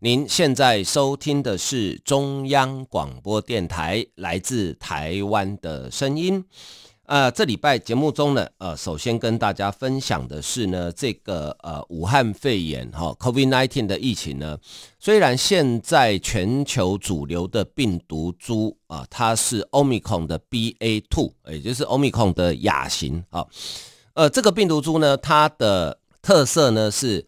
您现在收听的是中央广播电台来自台湾的声音。呃，这礼拜节目中呢，呃，首先跟大家分享的是呢，这个呃，武汉肺炎哈、哦、COVID-19 的疫情呢，虽然现在全球主流的病毒株啊、它是 Omicron 的 BA.2，也就是 Omicron 的亚型啊、呃，这个病毒株呢，它的特色呢是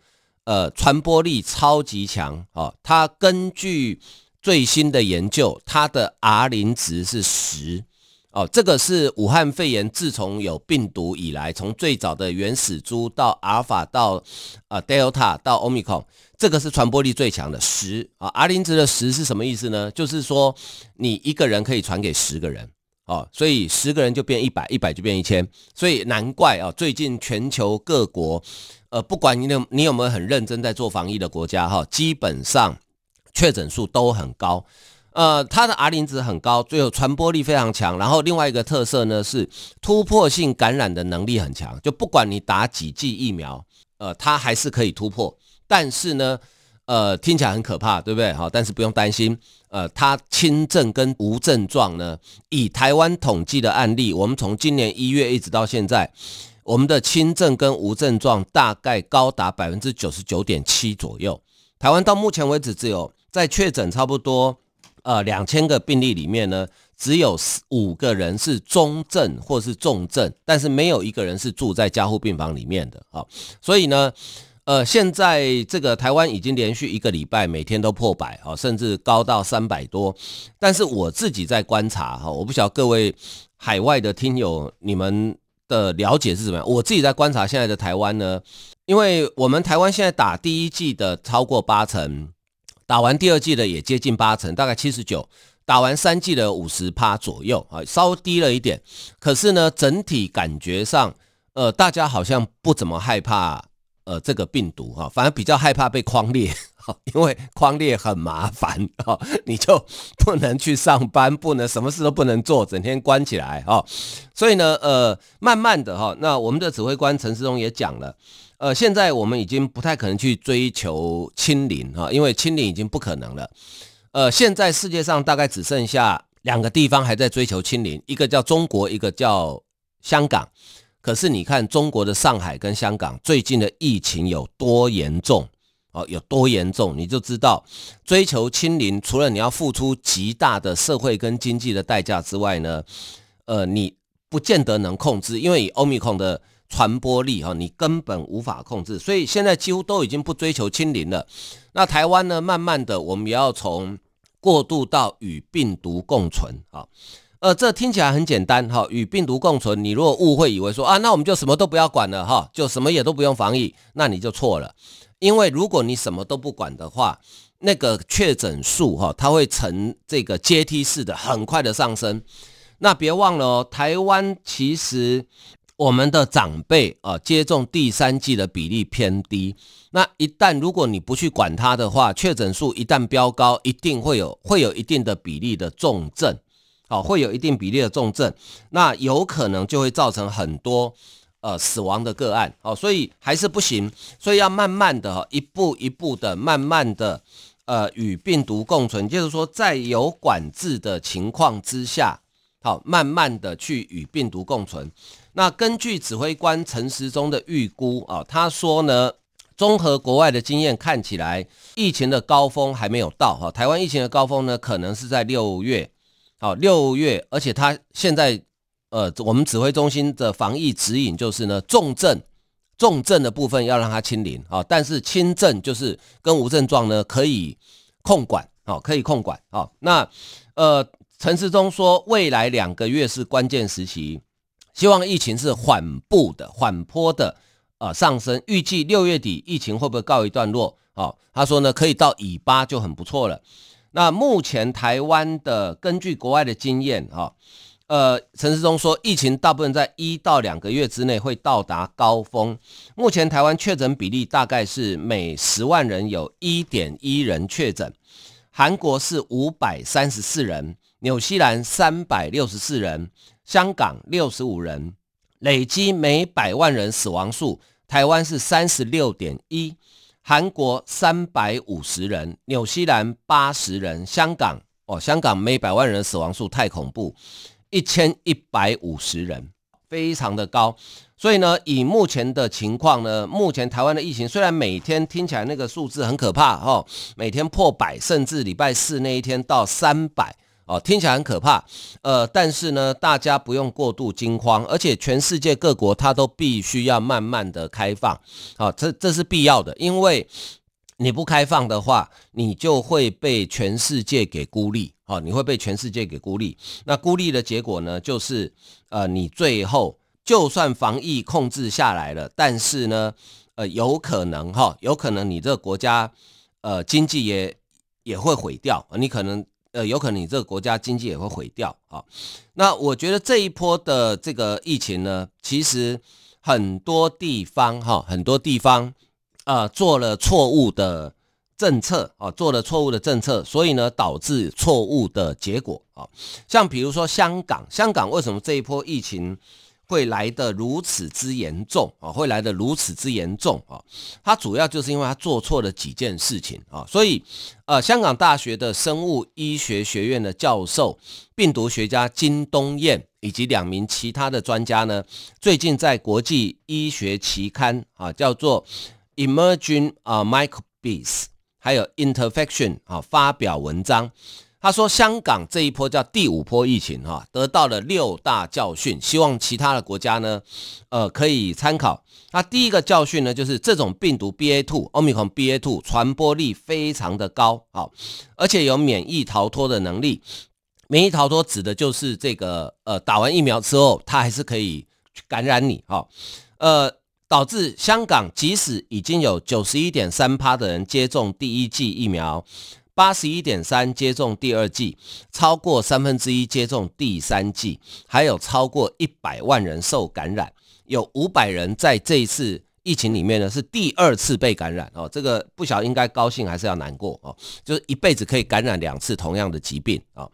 呃，传播力超级强、哦，它根据最新的研究，它的 R 零值是十。哦，这个是武汉肺炎自从有病毒以来，从最早的原始株到阿尔法到呃 Delta 到 Omicron，这个是传播力最强的十啊。R 零值的十是什么意思呢？就是说你一个人可以传给十个人哦，所以十个人就变一百，一百就变一千，所以难怪啊，最近全球各国呃，不管你有你有没有很认真在做防疫的国家哈，基本上确诊数都很高。呃，它的 R 零值很高，最后传播力非常强。然后另外一个特色呢是突破性感染的能力很强，就不管你打几剂疫苗，呃，它还是可以突破。但是呢，呃，听起来很可怕，对不对？好，但是不用担心，呃，它轻症跟无症状呢，以台湾统计的案例，我们从今年一月一直到现在，我们的轻症跟无症状大概高达百分之九十九点七左右。台湾到目前为止只有在确诊差不多。呃，两千个病例里面呢，只有四五个人是中症或是重症，但是没有一个人是住在加护病房里面的。好，所以呢，呃，现在这个台湾已经连续一个礼拜每天都破百，哈，甚至高到三百多。但是我自己在观察，哈，我不晓得各位海外的听友你们的了解是怎么样。我自己在观察现在的台湾呢，因为我们台湾现在打第一剂的超过八成。打完第二剂的也接近八成，大概七十九。打完三剂的五十趴左右啊，稍低了一点。可是呢，整体感觉上，呃，大家好像不怎么害怕呃这个病毒哈，反而比较害怕被匡列，因为框列很麻烦哦，你就不能去上班，不能什么事都不能做，整天关起来哦。所以呢，呃，慢慢的哈，那我们的指挥官陈世忠也讲了。呃，现在我们已经不太可能去追求清零哈，因为清零已经不可能了。呃，现在世界上大概只剩下两个地方还在追求清零，一个叫中国，一个叫香港。可是你看中国的上海跟香港最近的疫情有多严重哦，有多严重，你就知道追求清零，除了你要付出极大的社会跟经济的代价之外呢，呃，你不见得能控制，因为以欧米孔的。传播力哈，你根本无法控制，所以现在几乎都已经不追求清零了。那台湾呢？慢慢的，我们也要从过渡到与病毒共存啊。呃，这听起来很简单哈，与病毒共存。你如果误会以为说啊，那我们就什么都不要管了哈，就什么也都不用防疫，那你就错了。因为如果你什么都不管的话，那个确诊数哈，它会呈这个阶梯式的很快的上升。那别忘了哦，台湾其实。我们的长辈啊，接种第三剂的比例偏低。那一旦如果你不去管它的话，确诊数一旦飙高，一定会有会有一定的比例的重症，好，会有一定比例的重症，那有可能就会造成很多呃死亡的个案，好，所以还是不行，所以要慢慢的，一步一步的，慢慢的呃与病毒共存，就是说在有管制的情况之下，好，慢慢的去与病毒共存。那根据指挥官陈时中的预估啊，他说呢，综合国外的经验看起来，疫情的高峰还没有到哈。台湾疫情的高峰呢，可能是在六月，好，六月，而且他现在呃，我们指挥中心的防疫指引就是呢，重症重症的部分要让它清零啊，但是轻症就是跟无症状呢可以控管啊，可以控管啊。那呃，陈时中说，未来两个月是关键时期。希望疫情是缓步的、缓坡的，呃上升。预计六月底疫情会不会告一段落？哦，他说呢，可以到尾巴就很不错了。那目前台湾的根据国外的经验哈，呃，陈时中说疫情大部分在一到两个月之内会到达高峰。目前台湾确诊比例大概是每十万人有一点一人确诊，韩国是五百三十四人，纽西兰三百六十四人，香港六十五人，累积每百万人死亡数，台湾是三十六点一。韩国三百五十人，纽西兰八十人，香港哦，香港每百万人死亡数太恐怖，一千一百五十人，非常的高。所以呢，以目前的情况呢，目前台湾的疫情虽然每天听起来那个数字很可怕哦，每天破百，甚至礼拜四那一天到三百。哦，听起来很可怕，呃，但是呢，大家不用过度惊慌，而且全世界各国它都必须要慢慢的开放，好、哦，这这是必要的，因为你不开放的话，你就会被全世界给孤立，哦，你会被全世界给孤立，那孤立的结果呢，就是呃，你最后就算防疫控制下来了，但是呢，呃，有可能哈、有可能你这个国家呃经济也也会毁掉，你可能。呃，有可能你这个国家经济也会毁掉啊。那我觉得这一波的这个疫情呢，其实很多地方哈，很多地方啊做了错误的政策啊，做了错误的政策，所以呢导致错误的结果啊。像比如说香港，香港为什么这一波疫情？会来得如此之严重啊！会来得如此之严重啊！它主要就是因为他做错了几件事情啊，所以呃，香港大学的生物医学学院的教授、病毒学家金东彦以及两名其他的专家呢，最近在国际医学期刊啊，叫做 Emerging 啊 Microbes，还有 Interfection 啊发表文章。他说：“香港这一波叫第五波疫情，哈，得到了六大教训，希望其他的国家呢，呃，可以参考。那第一个教训呢，就是这种病毒 BA two Omicron BA two 传播力非常的高，好，而且有免疫逃脱的能力。免疫逃脱指的就是这个，呃，打完疫苗之后，它还是可以感染你，哈，呃，导致香港即使已经有九十一点三趴的人接种第一剂疫苗。”八十一点三接种第二剂，超过三分之一接种第三剂，还有超过一百万人受感染，有五百人在这一次疫情里面呢是第二次被感染哦，这个不晓得应该高兴还是要难过哦，就是一辈子可以感染两次同样的疾病啊。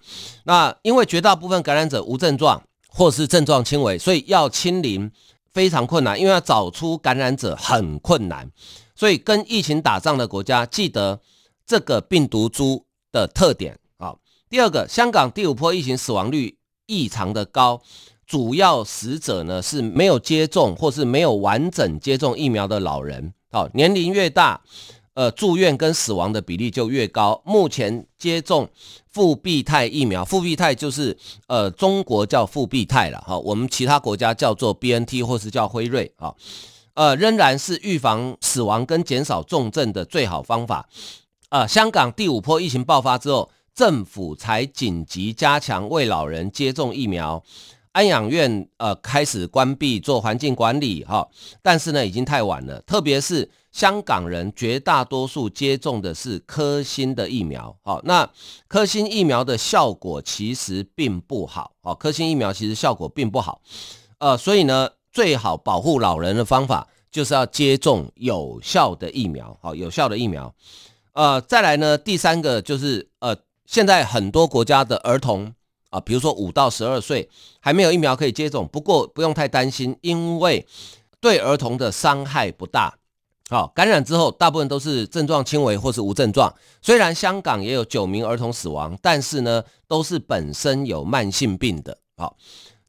那因为绝大部分感染者无症状或是症状轻微，所以要清零非常困难，因为要找出感染者很困难，所以跟疫情打仗的国家记得。这个病毒株的特点啊，第二个，香港第五波疫情死亡率异常的高，主要死者呢是没有接种或是没有完整接种疫苗的老人。好，年龄越大，呃，住院跟死亡的比例就越高。目前接种复必泰疫苗，复必泰就是呃中国叫复必泰了哈，我们其他国家叫做 BNT 或是叫辉瑞啊，呃，仍然是预防死亡跟减少重症的最好方法。呃，香港第五波疫情爆发之后，政府才紧急加强为老人接种疫苗，安养院呃开始关闭做环境管理哈，但是呢已经太晚了，特别是香港人绝大多数接种的是科兴的疫苗，好，那科兴疫苗的效果其实并不好，哦，科兴疫苗其实效果并不好，呃，所以呢，最好保护老人的方法就是要接种有效的疫苗，好，有效的疫苗。呃，再来呢，第三个就是呃，现在很多国家的儿童啊，比如说五到十二岁还没有疫苗可以接种，不过不用太担心，因为对儿童的伤害不大。好，感染之后大部分都是症状轻微或是无症状。虽然香港也有九名儿童死亡，但是呢，都是本身有慢性病的。好，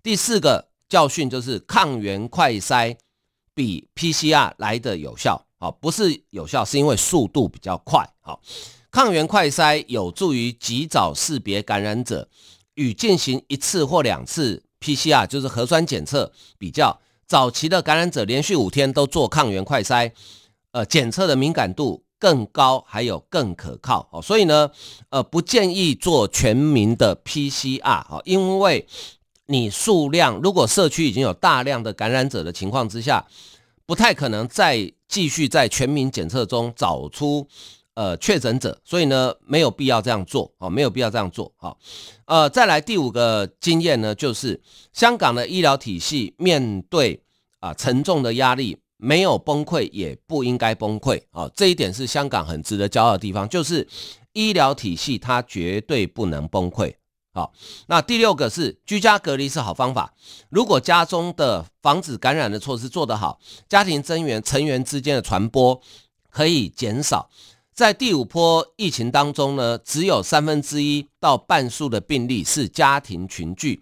第四个教训就是抗原快筛比 PCR 来得有效。好，不是有效，是因为速度比较快。好，抗原快筛有助于及早识别感染者，与进行一次或两次 PCR，就是核酸检测比较。早期的感染者连续五天都做抗原快筛，呃，检测的敏感度更高，还有更可靠。哦，所以呢，呃，不建议做全民的 PCR。哦，因为你数量如果社区已经有大量的感染者的情况之下，不太可能再继续在全民检测中找出呃确诊者，所以呢没有必要这样做哦，没有必要这样做好。呃，再来第五个经验呢，就是香港的医疗体系面对啊、沉重的压力，没有崩溃，也不应该崩溃啊、这一点是香港很值得骄傲的地方，就是医疗体系它绝对不能崩溃。好，那第六个是居家隔离是好方法。如果家中的防止感染的措施做得好，家庭增员成员之间的传播可以减少。在第五波疫情当中呢，只有三分之一到半数的病例是家庭群聚，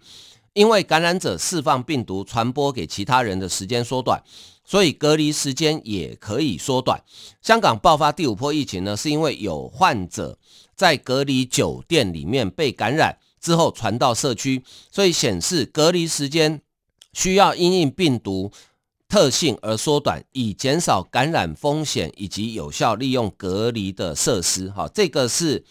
因为感染者释放病毒传播给其他人的时间缩短，所以隔离时间也可以缩短。香港爆发第五波疫情呢，是因为有患者在隔离酒店里面被感染。之后传到社区，所以显示隔离时间需要因应病毒特性而缩短，以减少感染风险以及有效利用隔离的设施。哈，这个是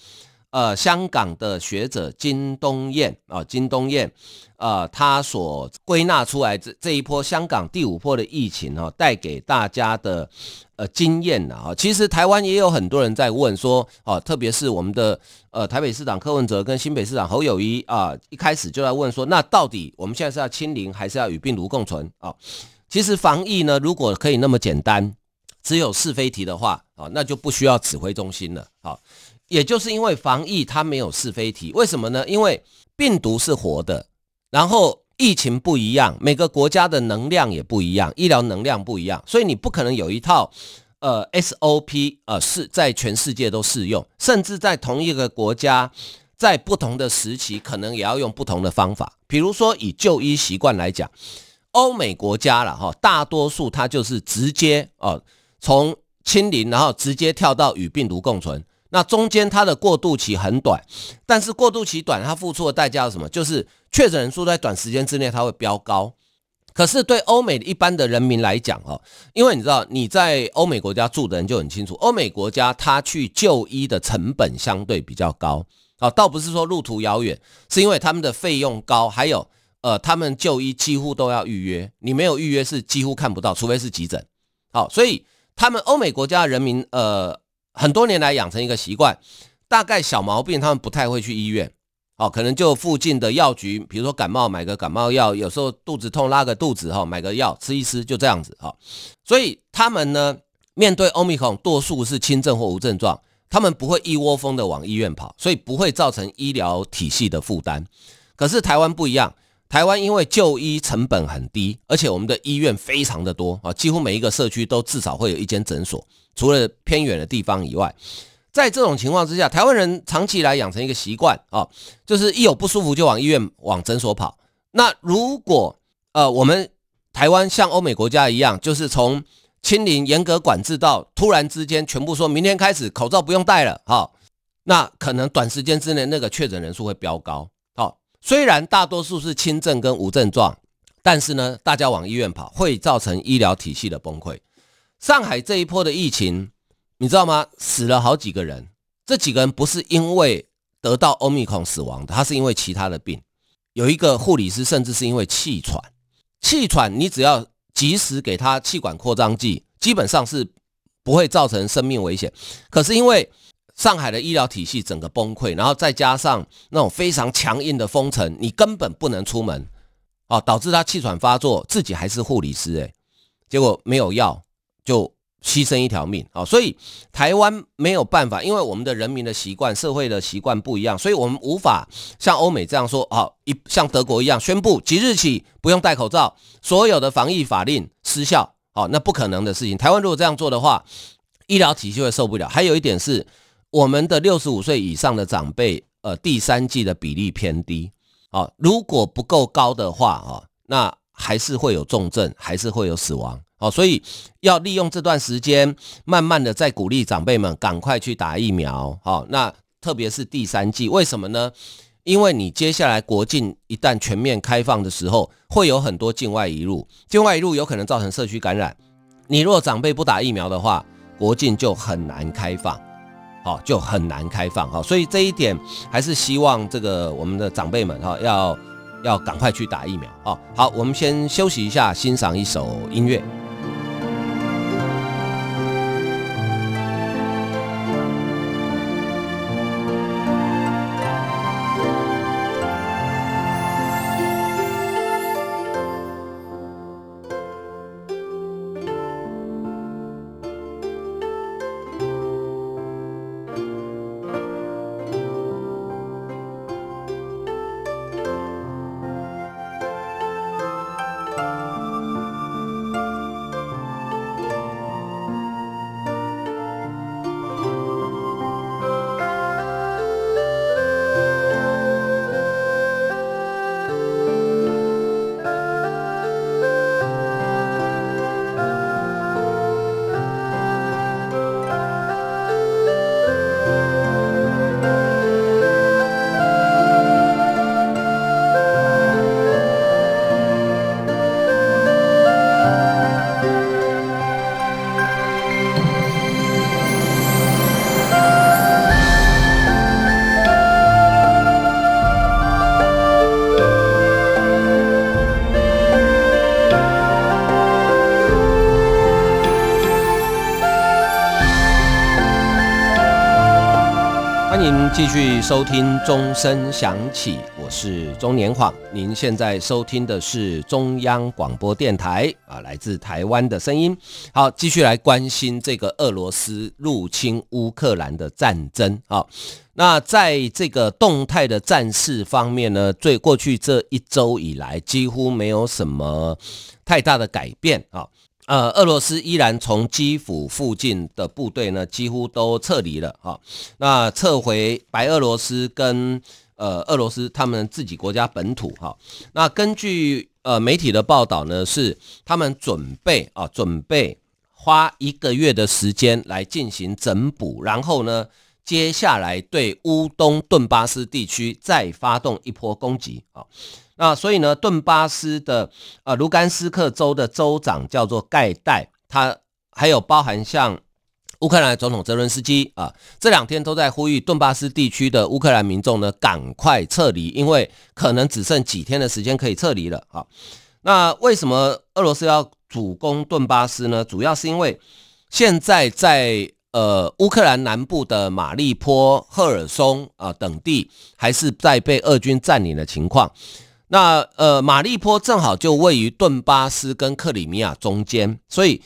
呃香港的学者金东彦啊，金东彦呃他所归纳出来这这一波香港第五波的疫情哈，带给大家的。呃，经验呢？啊，其实台湾也有很多人在问说，哦，特别是我们的呃台北市长柯文哲跟新北市长侯友谊啊，一开始就在问说，那到底我们现在是要清零还是要与病毒共存啊？其实防疫呢，如果可以那么简单，只有是非题的话啊，那就不需要指挥中心了。好，也就是因为防疫它没有是非题，为什么呢？因为病毒是活的，然后。疫情不一样，每个国家的能量也不一样，医疗能量不一样，所以你不可能有一套呃 SOP 呃是在全世界都适用，甚至在同一个国家，在不同的时期可能也要用不同的方法。比如说以就医习惯来讲，欧美国家了哈，大多数它就是直接哦从清零，然后直接跳到与病毒共存。那中间它的过渡期很短，但是过渡期短，它付出的代价是什么？就是确诊人数在短时间之内它会飙高。可是对欧美一般的人民来讲，哦，因为你知道你在欧美国家住的人就很清楚，欧美国家它去就医的成本相对比较高。啊，倒不是说路途遥远，是因为他们的费用高，还有呃，他们就医几乎都要预约，你没有预约是几乎看不到，除非是急诊。好，所以他们欧美国家的人民，呃。很多年来养成一个习惯，大概小毛病他们不太会去医院，哦，可能就附近的药局，比如说感冒买个感冒药，有时候肚子痛拉个肚子哈，买个药吃一吃就这样子哈。所以他们呢，面对 Omicron 多数是轻症或无症状，他们不会一窝蜂的往医院跑，所以不会造成医疗体系的负担。可是台湾不一样，台湾因为就医成本很低，而且我们的医院非常的多啊，几乎每一个社区都至少会有一间诊所。除了偏远的地方以外，在这种情况之下，台湾人长期以来养成一个习惯啊，就是一有不舒服就往医院、往诊所跑。那如果呃我们台湾像欧美国家一样，就是从清零严格管制到突然之间全部说明天开始口罩不用戴了，好，那可能短时间之内那个确诊人数会飙高。虽然大多数是轻症跟无症状，但是呢，大家往医院跑会造成医疗体系的崩溃。上海这一波的疫情，你知道吗？死了好几个人，这几个人不是因为得到欧米孔死亡的，他是因为其他的病。有一个护理师甚至是因为气喘，气喘你只要及时给他气管扩张剂，基本上是不会造成生命危险。可是因为上海的医疗体系整个崩溃，然后再加上那种非常强硬的封城，你根本不能出门，哦，导致他气喘发作，自己还是护理师，哎，结果没有药。就牺牲一条命啊！所以台湾没有办法，因为我们的人民的习惯、社会的习惯不一样，所以我们无法像欧美这样说啊，一像德国一样宣布即日起不用戴口罩，所有的防疫法令失效。哦，那不可能的事情。台湾如果这样做的话，医疗体系会受不了。还有一点是，我们的六十五岁以上的长辈，呃，第三季的比例偏低。啊，如果不够高的话啊，那还是会有重症，还是会有死亡。哦，所以要利用这段时间，慢慢的再鼓励长辈们赶快去打疫苗。好，那特别是第三季，为什么呢？因为你接下来国境一旦全面开放的时候，会有很多境外移入，境外移入有可能造成社区感染。你若长辈不打疫苗的话，国境就很难开放，好，就很难开放。好，所以这一点还是希望这个我们的长辈们哈，要要赶快去打疫苗。哦，好，我们先休息一下，欣赏一首音乐。续收听钟声响起，我是钟年晃。您现在收听的是中央广播电台啊，来自台湾的声音。好，继续来关心这个俄罗斯入侵乌克兰的战争啊。那在这个动态的战事方面呢，最过去这一周以来，几乎没有什么太大的改变啊。呃，俄罗斯依然从基辅附近的部队呢，几乎都撤离了哈。那撤回白俄罗斯跟呃俄罗斯他们自己国家本土哈。那根据呃媒体的报道呢，是他们准备啊，准备花一个月的时间来进行整补，然后呢，接下来对乌东顿巴斯地区再发动一波攻击啊。那所以呢，顿巴斯的呃卢甘斯克州的州长叫做盖代，他还有包含像乌克兰总统泽伦斯基啊，这两天都在呼吁顿巴斯地区的乌克兰民众呢赶快撤离，因为可能只剩几天的时间可以撤离了啊。那为什么俄罗斯要主攻顿巴斯呢？主要是因为现在在呃乌克兰南部的马利坡、赫尔松啊等地还是在被俄军占领的情况。那呃，马利坡正好就位于顿巴斯跟克里米亚中间，所以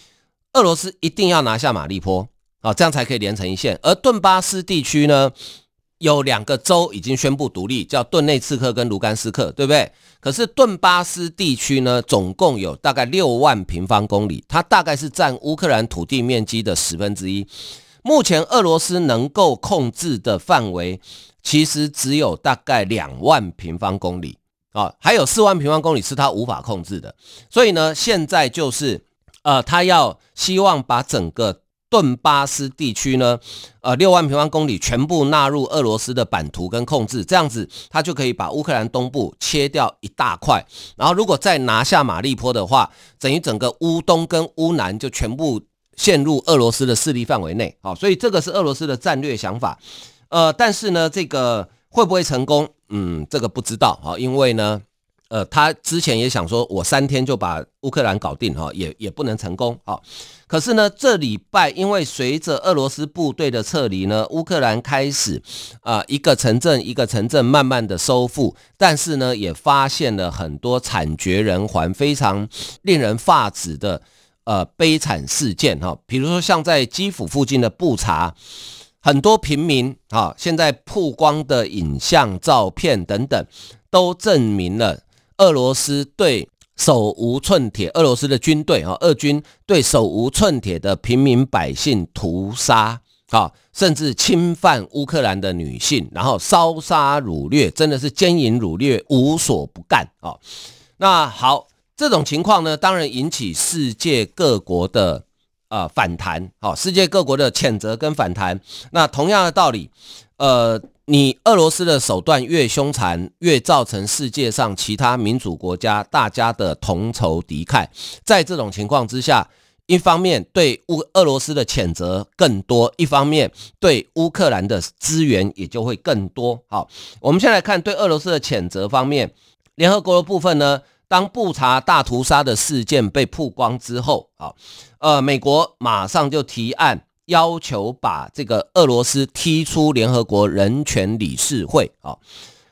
俄罗斯一定要拿下马利坡啊，这样才可以连成一线。而顿巴斯地区呢，有两个州已经宣布独立，叫顿内茨克跟卢甘斯克，对不对？可是顿巴斯地区呢，总共有大概六万平方公里，它大概是占乌克兰土地面积的十分之一。目前俄罗斯能够控制的范围，其实只有大概两万平方公里。啊，还有四万平方公里是他无法控制的，所以呢，现在就是，呃，他要希望把整个顿巴斯地区呢，呃，六万平方公里全部纳入俄罗斯的版图跟控制，这样子他就可以把乌克兰东部切掉一大块，然后如果再拿下马利坡的话，等于整个乌东跟乌南就全部陷入俄罗斯的势力范围内。好，所以这个是俄罗斯的战略想法，呃，但是呢，这个会不会成功？嗯，这个不知道哈，因为呢，呃，他之前也想说，我三天就把乌克兰搞定哈，也也不能成功哈。可是呢，这礼拜因为随着俄罗斯部队的撤离呢，乌克兰开始啊、一个城镇一个城镇慢慢的收复，但是呢，也发现了很多惨绝人寰、非常令人发指的呃悲惨事件哈，比如说像在基辅附近的布查。很多平民啊，现在曝光的影像、照片等等，都证明了俄罗斯对手无寸铁，俄罗斯的军队啊，俄军对手无寸铁的平民百姓屠杀啊，甚至侵犯乌克兰的女性，然后烧杀掳掠，真的是奸淫掳掠无所不干啊。那好，这种情况呢，当然引起世界各国的。呃，反弹，好，世界各国的谴责跟反弹。那同样的道理，呃，你俄罗斯的手段越凶残，越造成世界上其他民主国家大家的同仇敌忾。在这种情况之下，一方面对乌俄罗斯的谴责更多，一方面对乌克兰的资源也就会更多。好，我们先来看对俄罗斯的谴责方面，联合国的部分呢？当布查大屠杀的事件被曝光之后，啊，呃，美国马上就提案要求把这个俄罗斯踢出联合国人权理事会。啊，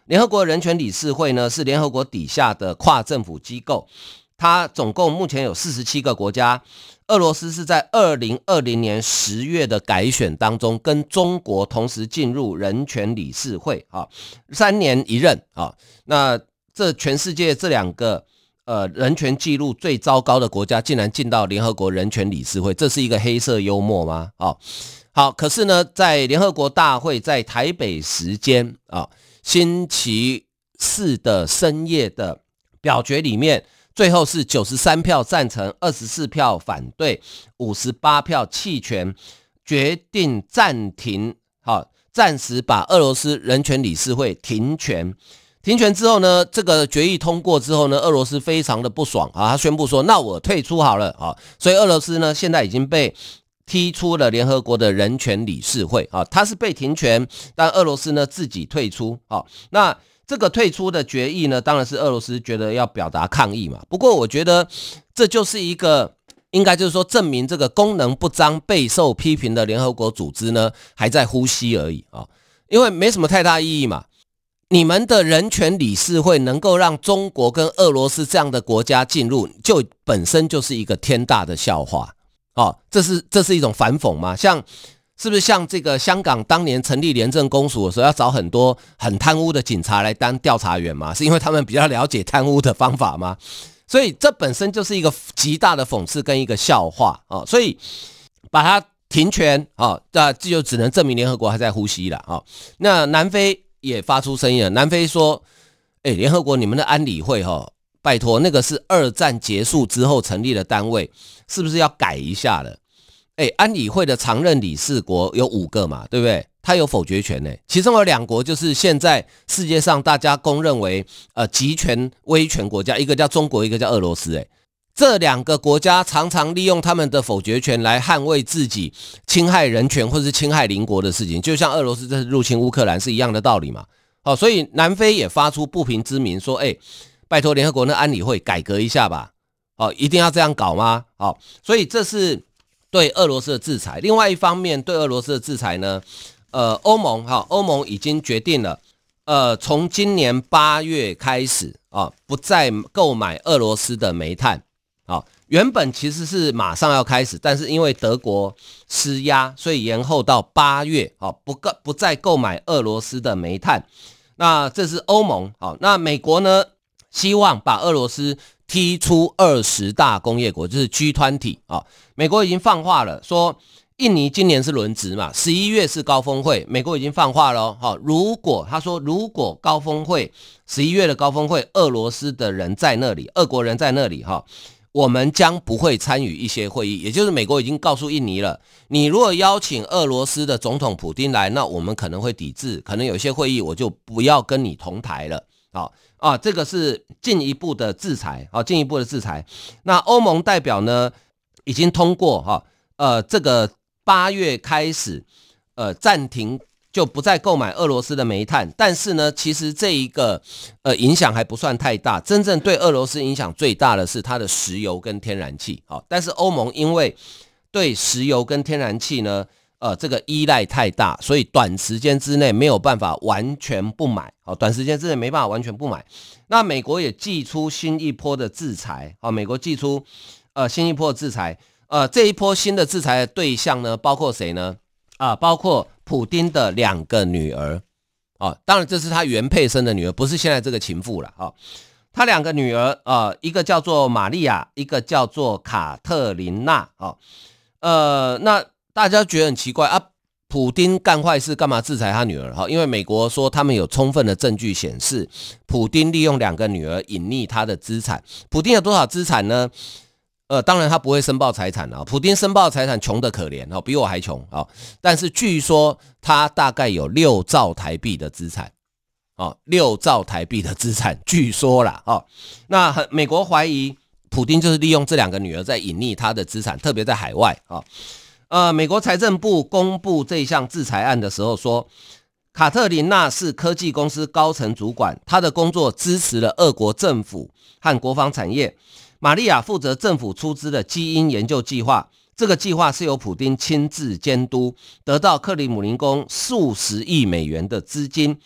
联合国人权理事会呢是联合国底下的跨政府机构，它总共目前有四十七个国家。俄罗斯是在二零二零年十月的改选当中，跟中国同时进入人权理事会。啊，三年一任。啊，那。这全世界这两个呃人权记录最糟糕的国家，竟然进到联合国人权理事会，这是一个黑色幽默吗？哦，好，可是呢，在联合国大会在台北时间啊、星期四的深夜的表决里面，最后是九十三票赞成，二十四票反对，五十八票弃权，决定暂停，好、哦，暂时把俄罗斯人权理事会停权。停权之后呢，这个决议通过之后呢，俄罗斯非常的不爽啊，他宣布说：“那我退出好了啊。”所以俄罗斯呢，现在已经被踢出了联合国的人权理事会啊，他是被停权，但俄罗斯呢自己退出啊。那这个退出的决议呢，当然是俄罗斯觉得要表达抗议嘛。不过我觉得这就是一个，应该就是说证明这个功能不彰、备受批评的联合国组织呢还在呼吸而已啊。因为没什么太大意义嘛。你们的人权理事会能够让中国跟俄罗斯这样的国家进入，就本身就是一个天大的笑话。哦，这是这是一种反讽吗？像是不是像这个香港当年成立廉政公署的时候，要找很多很贪污的警察来当调查员吗？是因为他们比较了解贪污的方法吗？所以这本身就是一个极大的讽刺跟一个笑话啊！所以把它停权啊，那这就只能证明联合国还在呼吸了啊。那南非也发出声音了，南非说：“哎，联合国你们的安理会哈，拜托，那个是二战结束之后成立的单位，是不是要改一下了？”哎，安理会的常任理事国有五个嘛，对不对？他有否决权呢，其中有两国就是现在世界上大家公认为呃集权威权国家，一个叫中国，一个叫俄罗斯。哎，这两个国家常常利用他们的否决权来捍卫自己侵害人权或是侵害邻国的事情，就像俄罗斯这次入侵乌克兰是一样的道理嘛。好，所以南非也发出不平之鸣，说：哎，拜托联合国的安理会改革一下吧。好，一定要这样搞吗？好，所以这是。对俄罗斯的制裁，另外一方面对俄罗斯的制裁呢，呃，欧盟哈，欧盟已经决定了，呃，从今年八月开始啊，不再购买俄罗斯的煤炭，原本其实是马上要开始，但是因为德国施压，所以延后到八月，啊，不购不再购买俄罗斯的煤炭。那这是欧盟，好，那美国呢，希望把俄罗斯。踢出二十大工业国，就是 G 团体啊。美国已经放话了，说印尼今年是轮值嘛，十一月是高峰会。美国已经放话了，哈，如果他说如果高峰会十一月的高峰会，俄罗斯的人在那里，俄国人在那里，哈，我们将不会参与一些会议。也就是美国已经告诉印尼了，你如果邀请俄罗斯的总统普丁来，那我们可能会抵制，可能有些会议我就不要跟你同台了，啊。啊，这个是进一步的制裁，啊，进一步的制裁。那欧盟代表呢，已经通过哈，呃，这个八月开始，呃，暂停就不再购买俄罗斯的煤炭。但是呢，其实这一个呃影响还不算太大，真正对俄罗斯影响最大的是它的石油跟天然气。好，但是欧盟因为对石油跟天然气呢。呃，这个依赖太大，所以短时间之内没有办法完全不买。好，短时间之内没办法完全不买。那美国也祭出新一波的制裁。好，美国祭出呃新一波的制裁。呃，这一波新的制裁的对象呢，包括谁呢？啊，包括普丁的两个女儿。啊，当然这是他原配生的女儿，不是现在这个情妇了。啊，他两个女儿啊，一个叫做玛利亚，一个叫做卡特琳娜。啊，呃，那。大家觉得很奇怪啊，普丁干坏事干嘛制裁他女儿？哈，因为美国说他们有充分的证据显示，普丁利用两个女儿隐匿他的资产。普丁有多少资产呢？呃，当然他不会申报财产啊。普丁申报财产穷得可怜哦，比我还穷啊。但是据说他大概有六兆台币的资产，哦，六兆台币的资产，据说啦。哦。那美国怀疑普丁就是利用这两个女儿在隐匿他的资产，特别在海外啊。呃，美国财政部公布这项制裁案的时候说，卡特琳娜是科技公司高层主管，她的工作支持了俄国政府和国防产业。玛利亚负责政府出资的基因研究计划，这个计划是由普丁亲自监督，得到克里姆林宫数十亿美元的资金。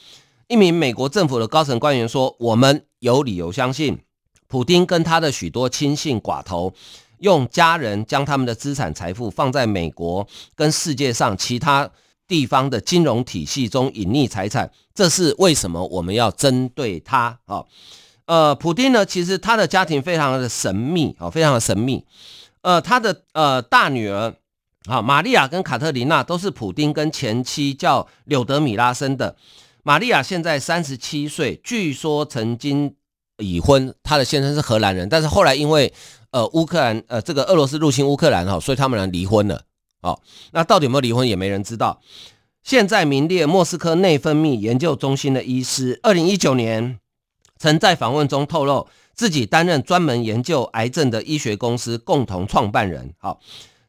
一名美国政府的高层官员说：“我们有理由相信，普丁跟他的许多亲信寡头。”用家人将他们的资产财富放在美国跟世界上其他地方的金融体系中隐匿财产，这是为什么我们要针对他啊？呃，普丁呢，其实他的家庭非常的神秘啊，非常的神秘。呃，他的呃大女儿啊，玛利亚跟卡特琳娜都是普丁跟前妻叫柳德米拉生的。玛利亚现在三十七岁，据说曾经已婚，她的先生是荷兰人，但是后来因为呃，乌克兰呃，这个俄罗斯入侵乌克兰哈，所以他们俩离婚了。哦，那到底有没有离婚也没人知道。现在名列莫斯科内分泌研究中心的医师，二零一九年曾在访问中透露，自己担任专门研究癌症的医学公司共同创办人。好，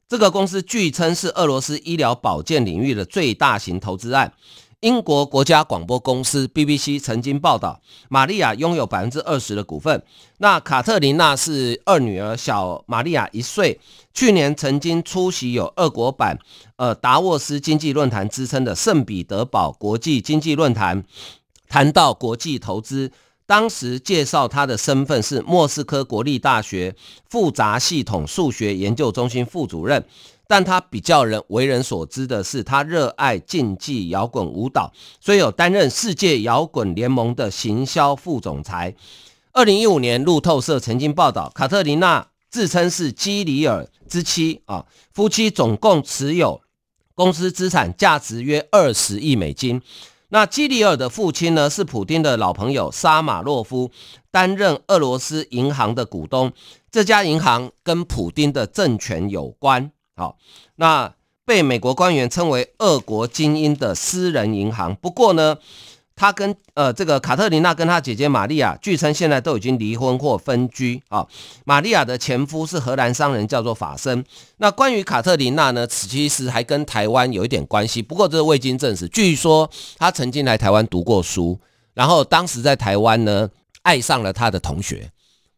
这个公司据称是俄罗斯医疗保健领域的最大型投资案，英国国家广播公司 BBC 曾经报道，玛利亚拥有百分之二十的股份。那卡特琳娜是二女儿，小玛利亚一岁，去年曾经出席有俄国版呃达沃斯经济论坛之称的圣彼得堡国际经济论坛，谈到国际投资。当时介绍他的身份是莫斯科国立大学复杂系统数学研究中心副主任，但他比较人为人所知的是，他热爱竞技摇滚舞蹈，所以有担任世界摇滚联盟的行销副总裁。二零一五年，路透社曾经报道，卡特琳娜自称是基里尔之妻啊，夫妻总共持有公司资产价值约二十亿美金。那基里尔的父亲呢，是普丁的老朋友沙马洛夫，担任俄罗斯银行的股东。这家银行跟普丁的政权有关。好，那被美国官员称为“俄国精英”的私人银行。不过呢，他跟呃这个卡特琳娜跟他姐姐玛利亚，据称现在都已经离婚或分居啊。玛利亚的前夫是荷兰商人，叫做法森。那关于卡特琳娜呢，此其实还跟台湾有一点关系，不过这是未经证实。据说他曾经来台湾读过书，然后当时在台湾呢爱上了他的同学，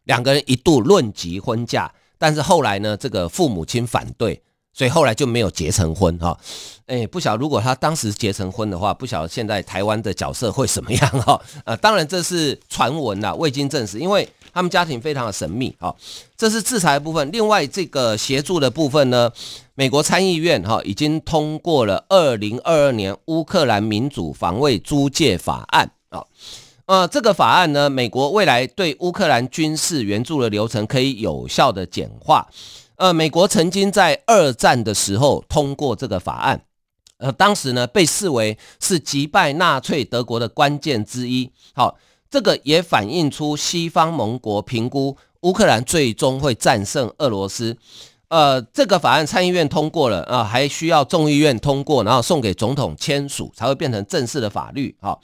两个人一度论及婚嫁，但是后来呢这个父母亲反对。所以后来就没有结成婚哈，诶，不晓得如果他当时结成婚的话，不晓得现在台湾的角色会什么样哈？呃，当然这是传闻呐，未经证实，因为他们家庭非常的神秘哈。这是制裁部分，另外这个协助的部分呢，美国参议院哈已经通过了二零二二年乌克兰民主防卫租借法案啊，呃，这个法案呢，美国未来对乌克兰军事援助的流程可以有效的简化。呃，美国曾经在二战的时候通过这个法案，呃，当时呢被视为是击败纳粹德国的关键之一。好，这个也反映出西方盟国评估乌克兰最终会战胜俄罗斯。呃，这个法案参议院通过了啊，还需要众议院通过，然后送给总统签署，才会变成正式的法律。好，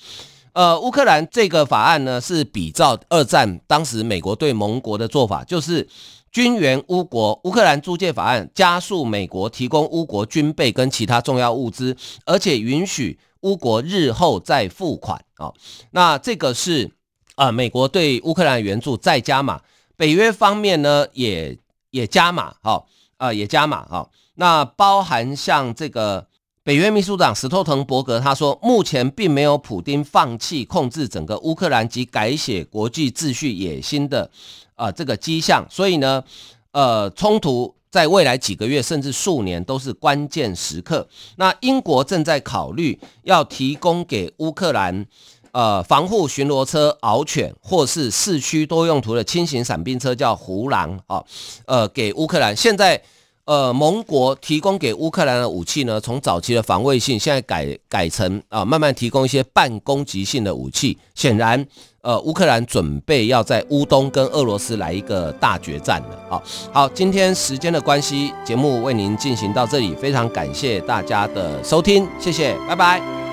呃，乌克兰这个法案呢是比照二战当时美国对盟国的做法，就是。军援乌国，乌克兰租借法案加速美国提供乌国军备跟其他重要物资，而且允许乌国日后再付款啊。那这个是啊，美国对乌克兰援助再加码，北约方面呢也也加码，哈啊也加码哈。那包含像这个北约秘书长史托滕伯格他说，目前并没有普丁放弃控制整个乌克兰及改写国际秩序野心的。啊、这个迹象，所以呢，呃，冲突在未来几个月甚至数年都是关键时刻。那英国正在考虑要提供给乌克兰，呃，防护巡逻车、獒犬，或是四驱多用途的轻型伞兵车，叫胡狼啊，呃，给乌克兰。现在，呃，盟国提供给乌克兰的武器呢，从早期的防卫性，现在改改成啊、呃，慢慢提供一些半攻击性的武器。显然。呃，乌克兰准备要在乌东跟俄罗斯来一个大决战了。好，好，今天时间的关系，节目为您进行到这里，非常感谢大家的收听，谢谢，拜拜。